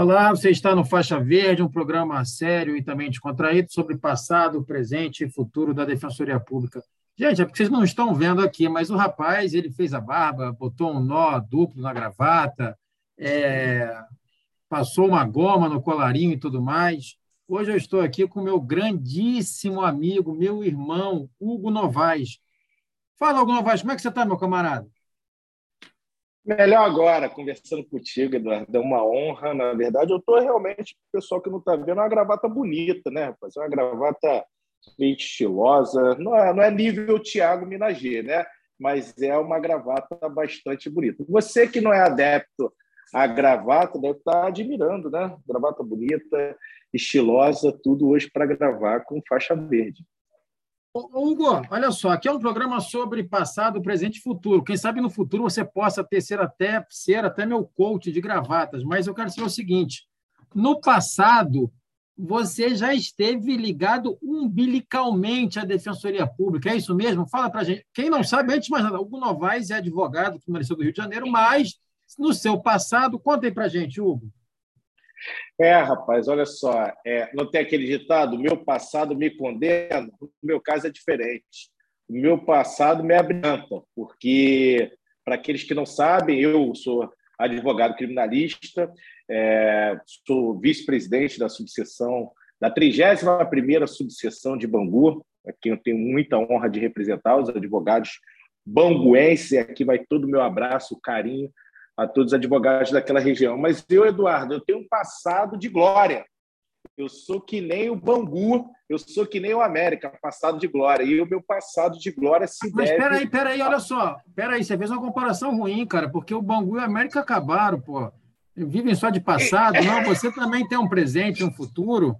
Olá, você está no Faixa Verde, um programa sério e também descontraído sobre passado, presente e futuro da Defensoria Pública. Gente, é porque vocês não estão vendo aqui, mas o rapaz ele fez a barba, botou um nó duplo na gravata, é, passou uma goma no colarinho e tudo mais. Hoje eu estou aqui com meu grandíssimo amigo, meu irmão, Hugo Novaes. Fala, Hugo Novaes, como é que você está, meu camarada? Melhor agora, conversando contigo, Eduardo. É uma honra, na verdade. Eu estou realmente, o pessoal que não está vendo, é uma gravata bonita, né, rapaz? É uma gravata bem estilosa. Não é, não é nível Tiago Minager, né? Mas é uma gravata bastante bonita. Você que não é adepto à gravata deve estar tá admirando, né? Gravata bonita, estilosa, tudo hoje para gravar com faixa verde. Hugo, olha só, aqui é um programa sobre passado, presente e futuro. Quem sabe no futuro você possa ter ser até, ser até meu coach de gravatas, mas eu quero saber o seguinte: no passado, você já esteve ligado umbilicalmente à Defensoria Pública, é isso mesmo? Fala para gente. Quem não sabe, antes de mais nada, Hugo Novaes é advogado criminalista do Rio de Janeiro, mas no seu passado, conta aí para gente, Hugo. É, rapaz, olha só, é, não tem aquele ditado, meu passado me condena? No meu caso é diferente. O meu passado me abrilhanta, porque, para aqueles que não sabem, eu sou advogado criminalista, é, sou vice-presidente da subseção, da 31ª subseção de Bangu, aqui eu tenho muita honra de representar os advogados banguenses, aqui vai todo o meu abraço, carinho a todos os advogados daquela região. Mas eu, Eduardo, eu tenho um passado de glória. Eu sou que nem o Bangu, eu sou que nem o América, passado de glória. E o meu passado de glória se Mas deve... peraí, peraí, olha só. Peraí, você fez uma comparação ruim, cara, porque o Bangu e o América acabaram, pô. Vivem só de passado. Não, você também tem um presente, um futuro.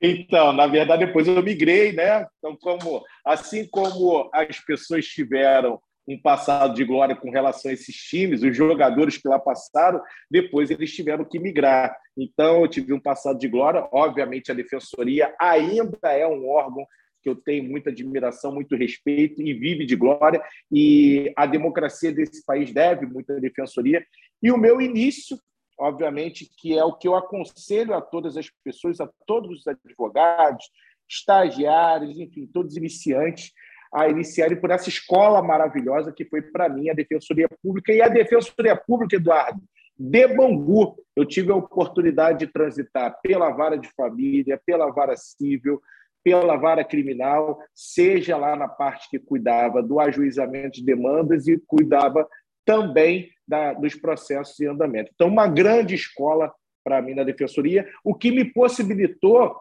Então, na verdade, depois eu migrei, né? Então, como, assim como as pessoas tiveram um passado de glória com relação a esses times, os jogadores que lá passaram, depois eles tiveram que migrar. Então, eu tive um passado de glória. Obviamente, a defensoria ainda é um órgão que eu tenho muita admiração, muito respeito e vive de glória. E a democracia desse país deve muito à defensoria. E o meu início, obviamente, que é o que eu aconselho a todas as pessoas, a todos os advogados, estagiários, enfim, todos iniciantes, a iniciarem por essa escola maravilhosa que foi para mim a Defensoria Pública. E a Defensoria Pública, Eduardo, de Bangu, eu tive a oportunidade de transitar pela vara de família, pela vara civil, pela vara criminal, seja lá na parte que cuidava do ajuizamento de demandas e cuidava também da, dos processos em andamento. Então, uma grande escola para mim na defensoria, o que me possibilitou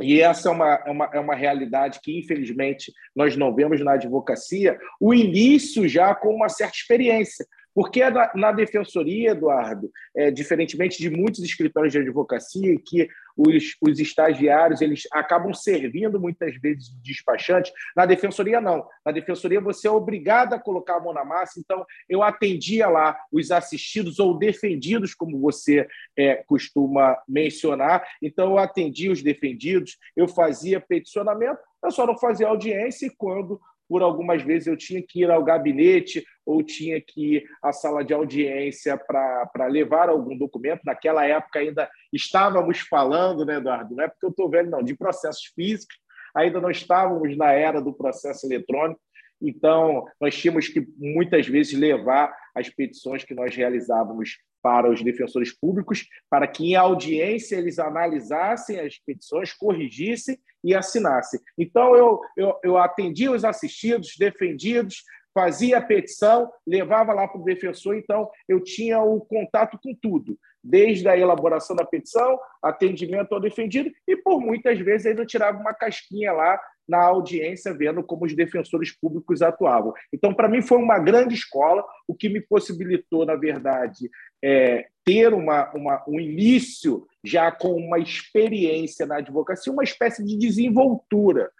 e essa é uma, é, uma, é uma realidade que, infelizmente, nós não vemos na advocacia, o início já com uma certa experiência. Porque na, na defensoria, Eduardo, é, diferentemente de muitos escritórios de advocacia, que os, os estagiários eles acabam servindo muitas vezes de despachante, na defensoria não. Na defensoria você é obrigado a colocar a mão na massa. Então, eu atendia lá os assistidos ou defendidos, como você é, costuma mencionar. Então, eu atendia os defendidos, eu fazia peticionamento, eu só não fazia audiência quando por algumas vezes eu tinha que ir ao gabinete ou tinha que ir à sala de audiência para levar algum documento. Naquela época ainda estávamos falando, né, Eduardo? Não é porque eu estou velho, não, de processos físicos, ainda não estávamos na era do processo eletrônico. Então, nós tínhamos que muitas vezes levar as petições que nós realizávamos para os defensores públicos, para que em audiência eles analisassem as petições, corrigissem e assinassem. Então, eu, eu, eu atendia os assistidos, defendidos, fazia a petição, levava lá para o defensor, então eu tinha o contato com tudo, desde a elaboração da petição, atendimento ao defendido, e por muitas vezes ainda tirava uma casquinha lá na audiência, vendo como os defensores públicos atuavam. Então, para mim, foi uma grande escola, o que me possibilitou, na verdade, é, ter uma, uma, um início já com uma experiência na advocacia, uma espécie de desenvoltura.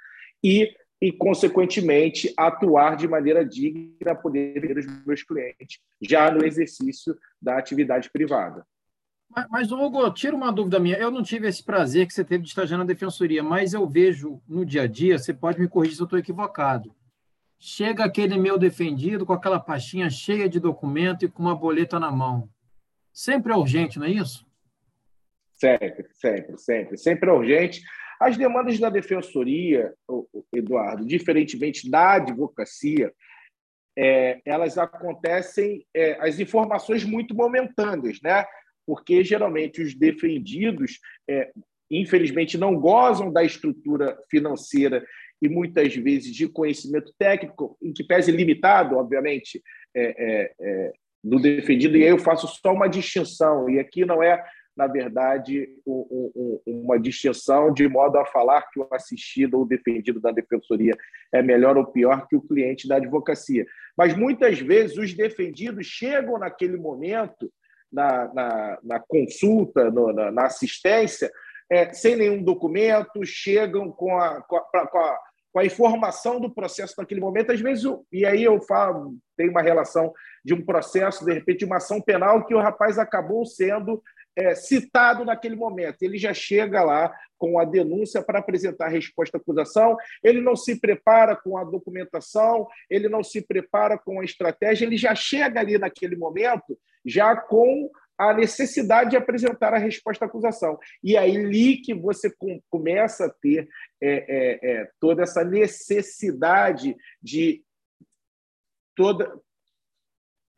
E e, consequentemente, atuar de maneira digna para poder ver os meus clientes já no exercício da atividade privada. Mas, mas, Hugo, tira uma dúvida minha. Eu não tive esse prazer que você teve de estagiar na defensoria, mas eu vejo no dia a dia, você pode me corrigir se eu estou equivocado. Chega aquele meu defendido com aquela pastinha cheia de documento e com uma boleta na mão. Sempre é urgente, não é isso? Sempre, sempre, sempre. Sempre é urgente. As demandas da defensoria, Eduardo, diferentemente da advocacia, é, elas acontecem, é, as informações muito momentâneas, né? Porque geralmente os defendidos, é, infelizmente, não gozam da estrutura financeira e muitas vezes de conhecimento técnico, em que pese limitado, obviamente, é, no defendido. E aí eu faço só uma distinção, e aqui não é na verdade, um, um, uma distinção de modo a falar que o assistido ou o defendido da defensoria é melhor ou pior que o cliente da advocacia. Mas muitas vezes os defendidos chegam naquele momento, na, na, na consulta, no, na, na, assistência, é, sem nenhum documento, chegam com a, com a, com a com a informação do processo naquele momento, às vezes, e aí eu falo, tem uma relação de um processo, de repente, de uma ação penal que o rapaz acabou sendo é, citado naquele momento. Ele já chega lá com a denúncia para apresentar a resposta à acusação, ele não se prepara com a documentação, ele não se prepara com a estratégia, ele já chega ali naquele momento já com a necessidade de apresentar a resposta à acusação. E aí ali que você com, começa a ter é, é, é toda essa necessidade de toda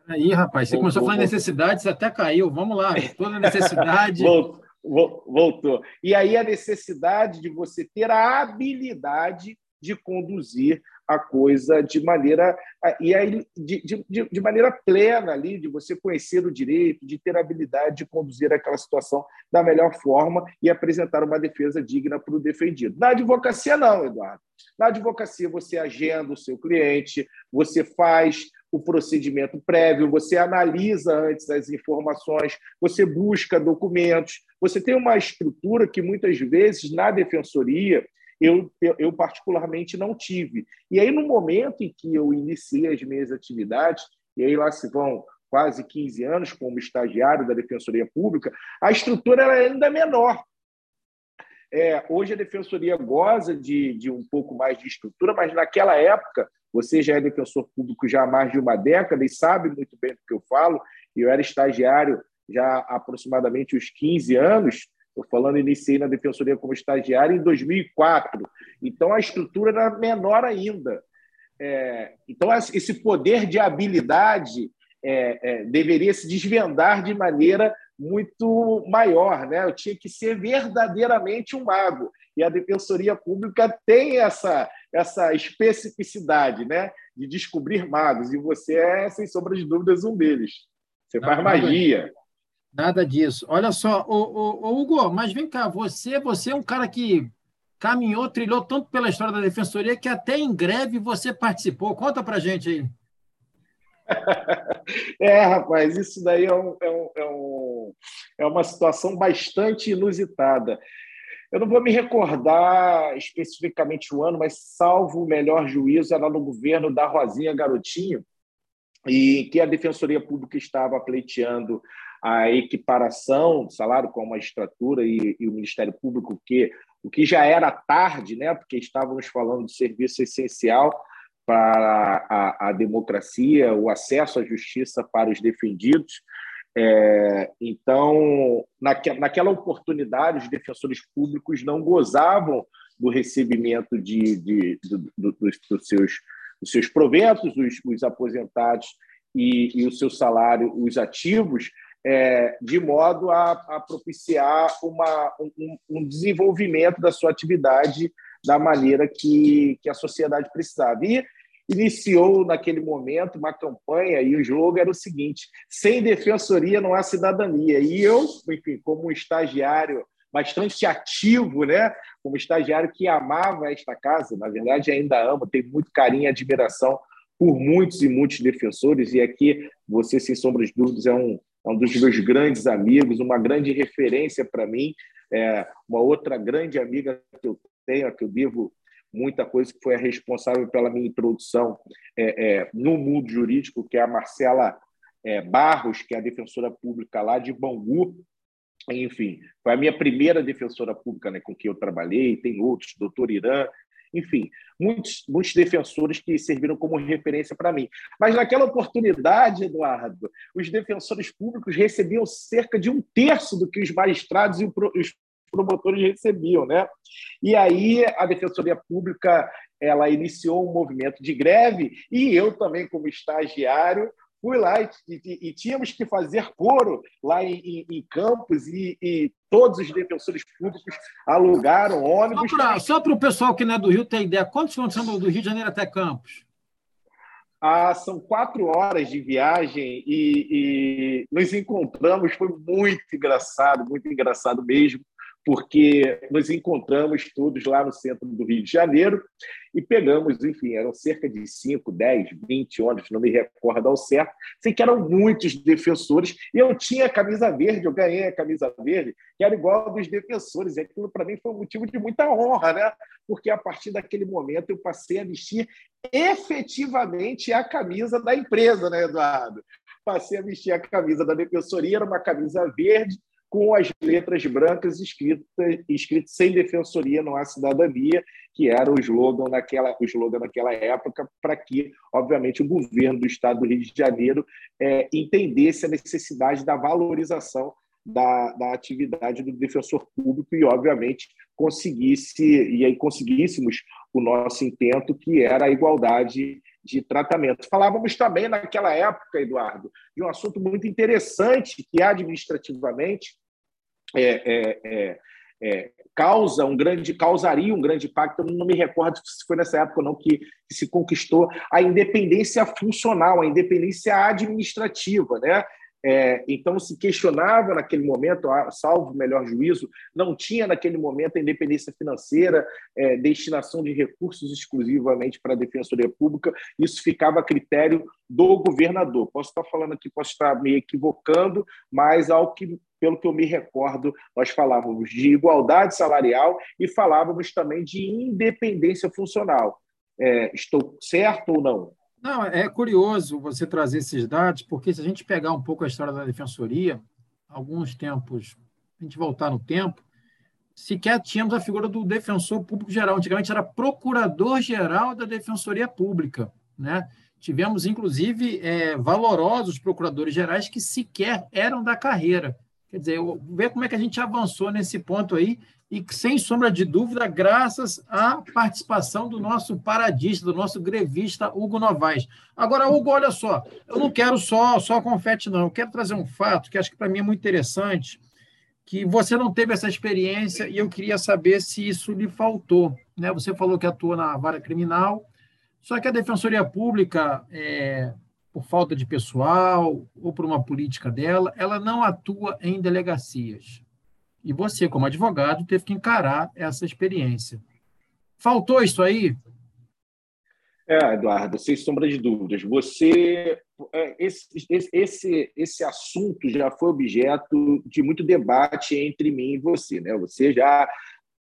Aí, rapaz, você começou a falar necessidade, você até caiu. Vamos lá, toda necessidade. voltou, voltou. E aí a necessidade de você ter a habilidade de conduzir a coisa de maneira e aí de, de, de, maneira plena ali, de você conhecer o direito, de ter a habilidade de conduzir aquela situação da melhor forma e apresentar uma defesa digna para o defendido. Na advocacia, não, Eduardo. Na advocacia, você agenda o seu cliente, você faz o procedimento prévio, você analisa antes as informações, você busca documentos, você tem uma estrutura que muitas vezes na defensoria eu, eu, particularmente não tive. E aí, no momento em que eu iniciei as minhas atividades, e aí lá se vão quase 15 anos como estagiário da Defensoria Pública, a estrutura era ainda menor. É, hoje a Defensoria goza de, de um pouco mais de estrutura, mas naquela época, você já é defensor público já há mais de uma década e sabe muito bem do que eu falo, eu era estagiário já há aproximadamente uns 15 anos, Estou falando, iniciei na defensoria como estagiário em 2004. Então, a estrutura era menor ainda. É, então, esse poder de habilidade é, é, deveria se desvendar de maneira muito maior. Né? Eu tinha que ser verdadeiramente um mago. E a defensoria pública tem essa, essa especificidade né? de descobrir magos. E você é, sem sombra de dúvidas, um deles. Você faz magia. Nada disso. Olha só, ô, ô, ô, Hugo, mas vem cá, você, você é um cara que caminhou, trilhou tanto pela história da Defensoria que até em greve você participou. Conta pra gente aí. É, rapaz, isso daí é, um, é, um, é, um, é uma situação bastante inusitada. Eu não vou me recordar especificamente o ano, mas salvo o melhor juízo, era no governo da Rosinha Garotinho, e que a Defensoria Pública estava pleiteando a equiparação do salário com a magistratura e, e, o Ministério Público, que o que já era tarde, né, porque estávamos falando de serviço essencial para a, a democracia, o acesso à justiça para os defendidos. É, então, naque, naquela oportunidade, os defensores públicos não gozavam do recebimento de, de, de do, dos, dos, seus, dos seus proventos, os, os aposentados e, e o seu salário, os ativos, é, de modo a, a propiciar uma, um, um, desenvolvimento da sua atividade da maneira que, que a sociedade precisava. E iniciou naquele momento uma campanha e o jogo era o seguinte: sem defensoria não há cidadania. E eu, enfim, como um estagiário bastante ativo, né? Como estagiário que amava esta casa, na verdade ainda amo, tenho muito carinho e admiração por muitos e muitos defensores e aqui você sem sombra de dúvidas é um é um dos meus grandes amigos, uma grande referência para mim, é, uma outra grande amiga que eu tenho, que eu devo muita coisa, que foi a responsável pela minha introdução é, é, no mundo jurídico, que é a Marcela é, Barros, que é a defensora pública lá de Bangu. Enfim, foi a minha primeira defensora pública né, com quem eu trabalhei, tem outros, doutor Irã, enfim, muitos, muitos defensores que serviram como referência para mim. Mas naquela oportunidade, Eduardo, os defensores públicos recebiam cerca de um terço do que os magistrados e os promotores recebiam, né? E aí a Defensoria Pública ela iniciou um movimento de greve e eu também como estagiário fui lá e, e, e tínhamos que fazer coro lá em, em, em Campos e, e, todos os defensores públicos alugaram ônibus. Só para o pessoal que não é do Rio ter ideia, quantos quilômetros são do Rio de Janeiro até Campos? Ah, são quatro horas de viagem e, e nos encontramos, foi muito engraçado, muito engraçado mesmo porque nos encontramos todos lá no centro do Rio de Janeiro e pegamos, enfim, eram cerca de 5, 10, 20 ônibus, não me recordo ao certo. Sei que eram muitos defensores e eu tinha a camisa verde, eu ganhei a camisa verde, que era igual a dos defensores. E aquilo para mim foi um motivo de muita honra, né? Porque a partir daquele momento eu passei a vestir efetivamente a camisa da empresa, né, Eduardo? Passei a vestir a camisa da defensoria, era uma camisa verde com as letras brancas escritas, escritas sem defensoria não há cidadania, que era o slogan naquela, o slogan naquela época, para que, obviamente, o governo do Estado do Rio de Janeiro é, entendesse a necessidade da valorização da, da atividade do defensor público e, obviamente, conseguisse e aí conseguíssemos o nosso intento, que era a igualdade de tratamento. Falávamos também naquela época, Eduardo, de um assunto muito interessante que administrativamente é, é, é, é, causa um grande causaria um grande impacto. Eu não me recordo se foi nessa época ou não que, que, se conquistou a independência funcional, a independência administrativa, né? É, então, se questionava naquele momento, salvo o melhor juízo, não tinha naquele momento a independência financeira, é, destinação de recursos exclusivamente para a Defensoria Pública, isso ficava a critério do governador. Posso estar falando aqui, posso estar me equivocando, mas ao que, pelo que eu me recordo, nós falávamos de igualdade salarial e falávamos também de independência funcional. É, estou certo ou não? Não, é curioso você trazer esses dados, porque se a gente pegar um pouco a história da defensoria, alguns tempos, a gente voltar no tempo, sequer tínhamos a figura do defensor público geral. Antigamente era procurador-geral da defensoria pública. Né? Tivemos, inclusive, é, valorosos procuradores gerais que sequer eram da carreira. Quer dizer, ver como é que a gente avançou nesse ponto aí e, sem sombra de dúvida, graças à participação do nosso paradista, do nosso grevista Hugo Novaes. Agora, Hugo, olha só, eu não quero só, só confete, não. Eu quero trazer um fato que acho que para mim é muito interessante, que você não teve essa experiência e eu queria saber se isso lhe faltou. Né? Você falou que atua na vara criminal, só que a Defensoria Pública, é, por falta de pessoal ou por uma política dela, ela não atua em delegacias. E você, como advogado, teve que encarar essa experiência. Faltou isso aí? É, Eduardo, sem sombra de dúvidas. Você, é, esse, esse, esse assunto já foi objeto de muito debate entre mim e você, né? Você já,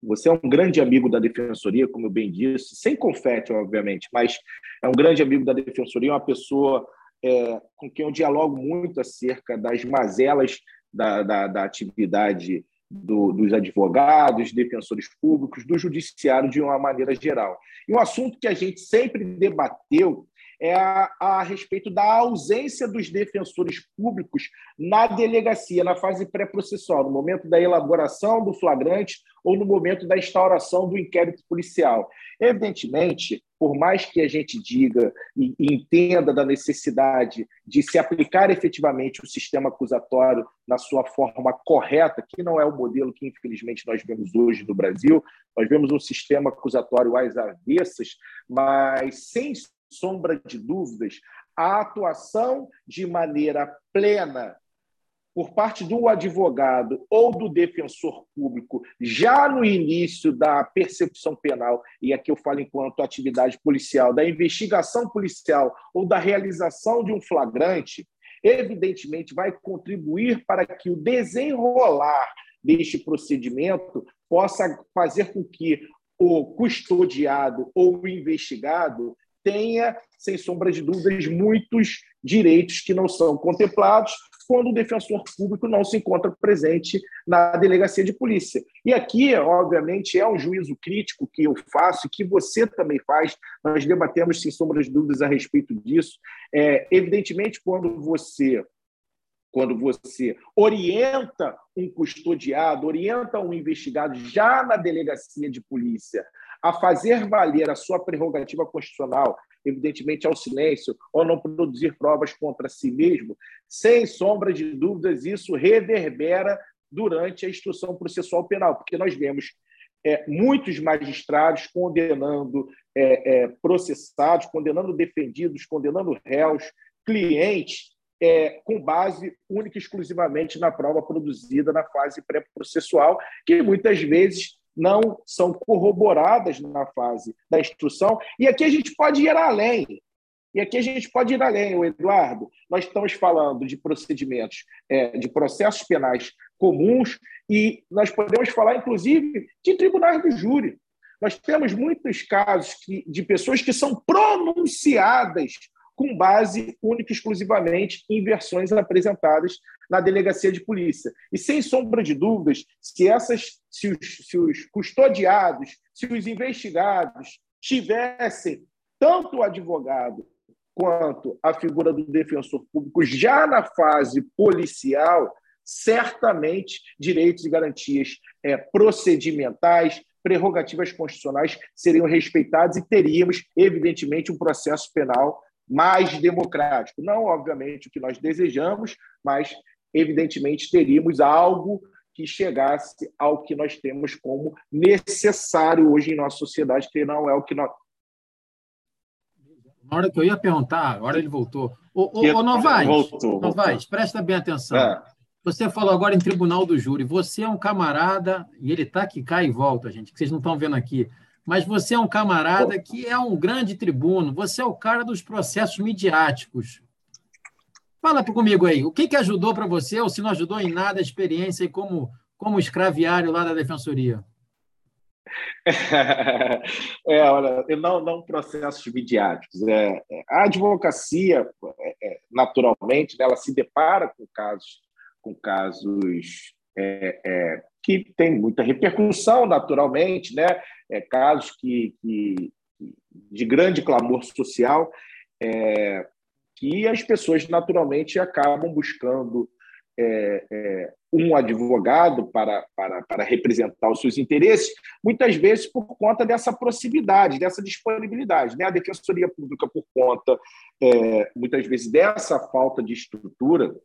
você é um grande amigo da defensoria, como eu bem disse, sem confete, obviamente, mas é um grande amigo da defensoria, uma pessoa é, com quem eu dialogo muito acerca das mazelas da, da, da atividade do, dos advogados, defensores públicos, do judiciário de uma maneira geral. E um assunto que a gente sempre debateu é a, a, respeito da ausência dos defensores públicos na delegacia, na fase pré-processual, no momento da elaboração do flagrante ou no momento da instauração do inquérito policial. Evidentemente, por mais que a gente diga e, entenda da necessidade de se aplicar efetivamente o sistema acusatório na sua forma correta, que não é o modelo que infelizmente nós vemos hoje no Brasil, nós vemos um sistema acusatório às avessas, mas sem sombra de dúvidas, a atuação de maneira plena por parte do advogado ou do defensor público, já no início da percepção penal, e aqui eu falo enquanto atividade policial, da investigação policial ou da realização de um flagrante, evidentemente vai contribuir para que o desenrolar deste procedimento possa fazer com que o custodiado ou o investigado tenha, sem sombra de dúvidas, muitos direitos que não são contemplados, quando o defensor público não se encontra presente na delegacia de polícia. E aqui, obviamente, é um juízo crítico que eu faço e que você também faz. Nós debatemos, sem sombra de dúvidas, a respeito disso. É, evidentemente, quando você quando você orienta um custodiado, orienta um investigado já na delegacia de polícia a fazer valer a sua prerrogativa constitucional, evidentemente ao silêncio, ou não produzir provas contra si mesmo, sem sombra de dúvidas, isso reverbera durante a instrução processual penal, porque nós vemos é, muitos magistrados condenando é, é, processados, condenando defendidos, condenando réus, clientes, é, com base única e exclusivamente na prova produzida na fase pré-processual, que muitas vezes não são corroboradas na fase da instrução. E aqui a gente pode ir além. E aqui a gente pode ir além, Eduardo. Nós estamos falando de procedimentos, é, de processos penais comuns, e nós podemos falar, inclusive, de tribunais do júri. Nós temos muitos casos de pessoas que são pronunciadas com base única e exclusivamente em versões apresentadas na delegacia de polícia. E sem sombra de dúvidas, se essas, se os, se os custodiados, se os investigados tivessem tanto o advogado quanto a figura do defensor público já na fase policial, certamente direitos e garantias é, procedimentais, prerrogativas constitucionais seriam respeitados e teríamos, evidentemente, um processo penal mais democrático. Não, obviamente, o que nós desejamos, mas, evidentemente, teríamos algo que chegasse ao que nós temos como necessário hoje em nossa sociedade, que não é o que nós. Na hora que eu ia perguntar, agora ele voltou. Ô, ô, ô Novaes, voltou, Novaes presta bem atenção. É. Você falou agora em tribunal do júri. Você é um camarada, e ele está que cai e volta, gente, que vocês não estão vendo aqui mas você é um camarada que é um grande tribuno, você é o cara dos processos midiáticos. Fala comigo aí, o que, que ajudou para você, ou se não ajudou em nada a experiência como, como escraviário lá da Defensoria? É, olha, não, não processos midiáticos. É, é a advocacia, é, é, naturalmente, né, ela se depara com casos, com casos é, é, que tem muita repercussão, naturalmente, né? É, casos que, que, de grande clamor social, é, que as pessoas naturalmente acabam buscando é, é, um advogado para, para, para representar os seus interesses, muitas vezes por conta dessa proximidade, dessa disponibilidade. Né? A Defensoria Pública, por conta, é, muitas vezes, dessa falta de estrutura,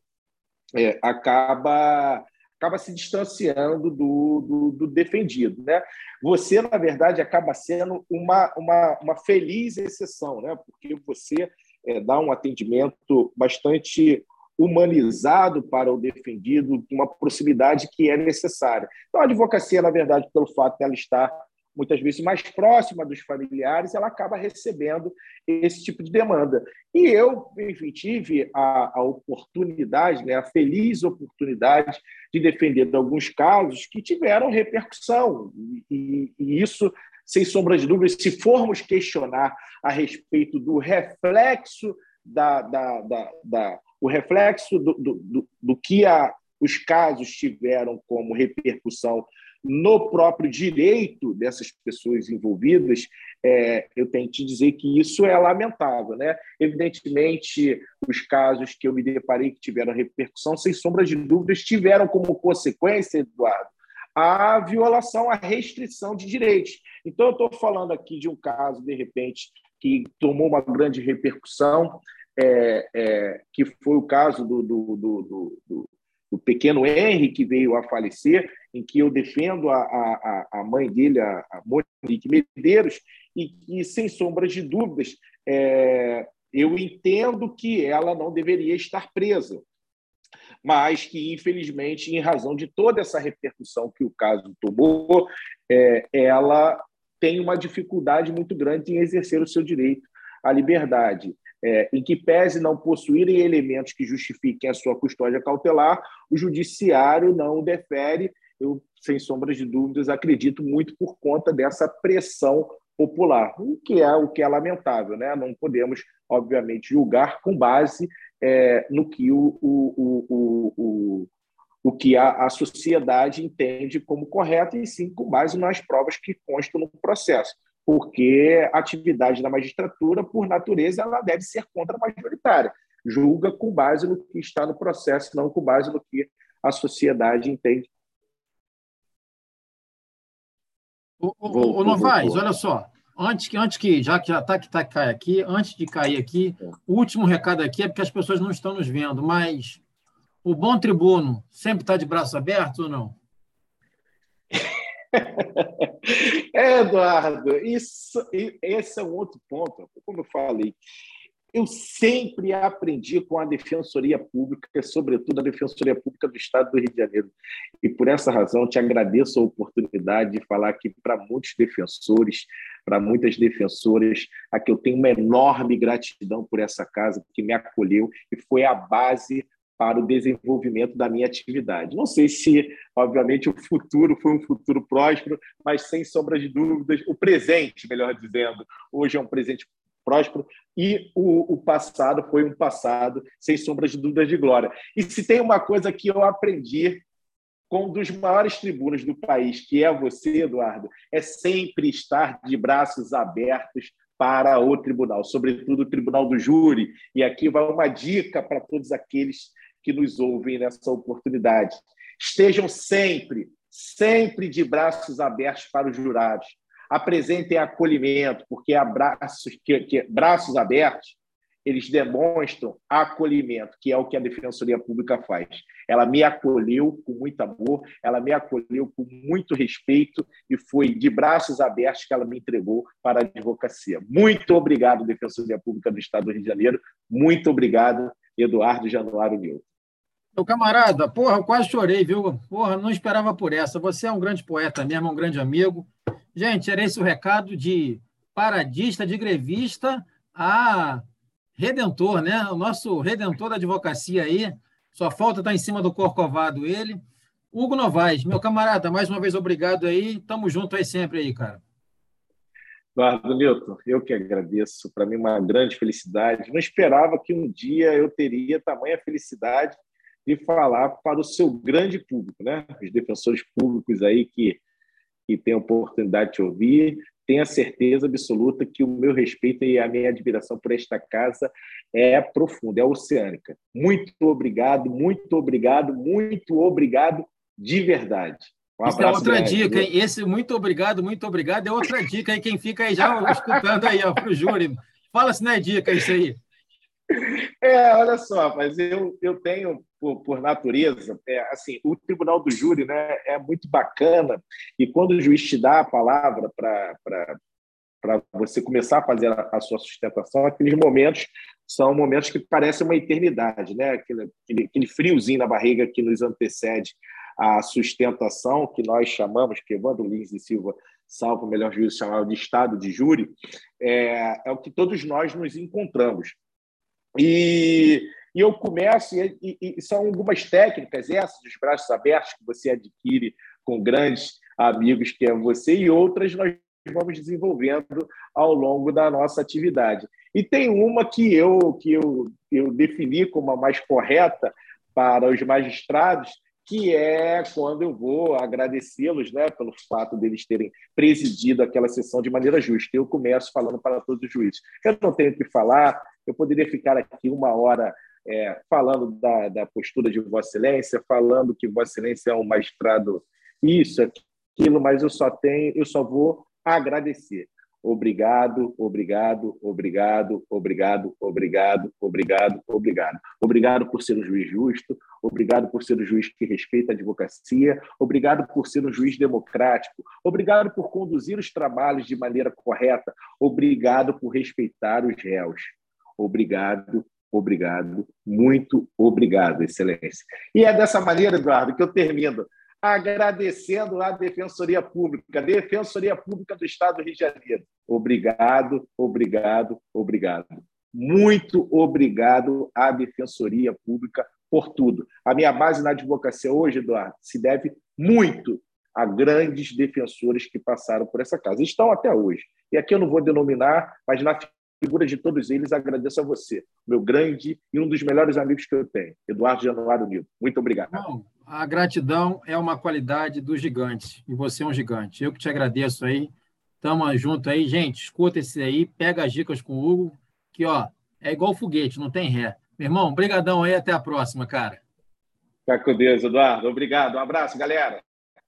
é, acaba acaba se distanciando do, do, do, defendido. Né? Você, na verdade, acaba sendo uma, uma, uma feliz exceção, né? porque você é, dá um atendimento bastante humanizado para o defendido, uma proximidade que é necessária. Então, a advocacia, na verdade, pelo fato de ela estar muitas vezes mais próxima dos familiares, ela acaba recebendo esse tipo de demanda. E eu, enfim, tive a, a oportunidade, né, a feliz oportunidade de defender alguns casos que tiveram repercussão. E, e isso, sem sombra de dúvida, se formos questionar a respeito do reflexo da, da, da, da o reflexo do, do, do, do que a, os casos tiveram como repercussão no próprio direito dessas pessoas envolvidas, é, eu tenho que te dizer que isso é lamentável. Né? Evidentemente, os casos que eu me deparei que tiveram repercussão, sem sombra de dúvidas, tiveram como consequência, Eduardo, a violação, a restrição de direitos. Então, eu estou falando aqui de um caso, de repente, que tomou uma grande repercussão, é, é, que foi o caso do, do, do, do do pequeno Henry, que veio a falecer, em que eu defendo a, a, a mãe dele, a, Monique Medeiros, e que, sem sombras de dúvidas, é, eu entendo que ela não deveria estar presa, mas que, infelizmente, em razão de toda essa repercussão que o caso tomou, é, ela tem uma dificuldade muito grande em exercer o seu direito à liberdade é, em que pese não possuírem elementos que justifiquem a sua custódia cautelar, o judiciário não defere. Eu, sem sombras de dúvidas, acredito muito por conta dessa pressão popular, o que é o que é lamentável, né? Não podemos, obviamente, julgar com base é, no que o, o, o, o, o que a, a sociedade entende como correto, e sim com base nas provas que constam no processo. Porque a atividade da magistratura, por natureza, ela deve ser contra-majoritária. Julga com base no que está no processo, não com base no que a sociedade entende. O, o, o Novaes, olha só, antes que, antes que já que já está que tá cai aqui, antes de cair aqui, o último recado aqui é porque as pessoas não estão nos vendo, mas o bom tribuno sempre está de braço aberto ou não? É, Eduardo, isso, esse é um outro ponto. Como eu falei, eu sempre aprendi com a Defensoria Pública, sobretudo a Defensoria Pública do Estado do Rio de Janeiro. E por essa razão te agradeço a oportunidade de falar aqui para muitos defensores, para muitas defensoras, a que eu tenho uma enorme gratidão por essa casa que me acolheu e foi a base para o desenvolvimento da minha atividade. Não sei se, obviamente, o futuro foi um futuro próspero, mas sem sombra de dúvidas, o presente, melhor dizendo, hoje é um presente próspero e o, o, passado foi um passado sem sombras de dúvidas de glória. E se tem uma coisa que eu aprendi com um dos maiores tribunos do país, que é você, Eduardo, é sempre estar de braços abertos para o tribunal, sobretudo o tribunal do júri. E aqui vai uma dica para todos aqueles que nos ouvem nessa oportunidade. Estejam sempre, sempre de braços abertos para os jurados apresentem acolhimento, porque abraços, que, que, braços abertos eles demonstram acolhimento, que é o que a Defensoria Pública faz. Ela me acolheu com muito amor, ela me acolheu com muito respeito e foi de braços abertos que ela me entregou para a advocacia. Muito obrigado, Defensoria Pública do Estado do Rio de Janeiro. Muito obrigado, Eduardo Januário Nilton. Meu camarada, porra, eu quase chorei, viu? Porra, não esperava por essa. Você é um grande poeta mesmo, um grande amigo. Gente, era esse o recado de paradista, de grevista a redentor, né? O nosso redentor da advocacia aí. Só falta estar tá em cima do corcovado ele. Hugo Novaes, meu camarada, mais uma vez obrigado aí. Tamo junto aí sempre aí, cara. Eduardo Newton, eu que agradeço. Para mim, uma grande felicidade. Não esperava que um dia eu teria tamanha felicidade de falar para o seu grande público, né? Os defensores públicos aí que que tem a oportunidade de te ouvir. Tenha certeza absoluta que o meu respeito e a minha admiração por esta casa é profunda, é oceânica. Muito obrigado, muito obrigado, muito obrigado de verdade. Um Isso é outra grande, dica, hein? Esse muito obrigado, muito obrigado é outra dica aí. Quem fica aí já escutando aí para o júri. Fala se não é dica isso aí. É, olha só, mas eu, eu tenho, por, por natureza, é, assim, o tribunal do júri né, é muito bacana, e quando o juiz te dá a palavra para você começar a fazer a, a, sua sustentação, aqueles momentos são momentos que parecem uma eternidade, né? aquele, aquele, aquele friozinho na barriga que nos antecede a sustentação, que nós chamamos, que Evandro Lins e Silva, salvo o melhor juízo, chamava de estado de júri, é, é o que todos nós nos encontramos. E, e eu começo, e, e, são algumas técnicas, essas dos braços abertos, que você adquire com grandes amigos, que é você, e outras nós vamos desenvolvendo ao longo da nossa atividade. E tem uma que eu, que eu, eu defini como a mais correta para os magistrados, que é quando eu vou agradecê-los né, pelo fato deles terem presidido aquela sessão de maneira justa. Eu começo falando para todos os juízes. Eu não tenho que falar, eu poderia ficar aqui uma hora é, falando da, da, postura de Vossa Excelência, falando que Vossa Excelência é um magistrado isso, aquilo, mas eu só tenho, eu só vou agradecer. Obrigado, obrigado, obrigado, obrigado, obrigado, obrigado, obrigado. Obrigado por ser um juiz justo, obrigado por ser um juiz que respeita a advocacia, obrigado por ser um juiz democrático, obrigado por conduzir os trabalhos de maneira correta, obrigado por respeitar os réus. Obrigado, obrigado, muito obrigado, Excelência. E é dessa maneira, Eduardo, que eu termino agradecendo à Defensoria Pública, Defensoria Pública do Estado do Rio de Janeiro. Obrigado, obrigado, obrigado. Muito obrigado à Defensoria Pública por tudo. A minha base na advocacia hoje, Eduardo, se deve muito a grandes defensores que passaram por essa casa. Estão até hoje. E aqui eu não vou denominar, mas na figura de todos eles, agradeço a você, meu grande e um dos melhores amigos que eu tenho, Eduardo Januário Nilo. Muito obrigado. Não, a gratidão é uma qualidade dos gigantes, e você é um gigante. Eu que te agradeço aí. Tamo junto aí, gente. Escuta esse aí, pega as dicas com o Hugo, que ó, é igual foguete, não tem ré. Meu irmão, brigadão aí, até a próxima, cara. Fica com Deus, Eduardo. Obrigado. Um abraço, galera.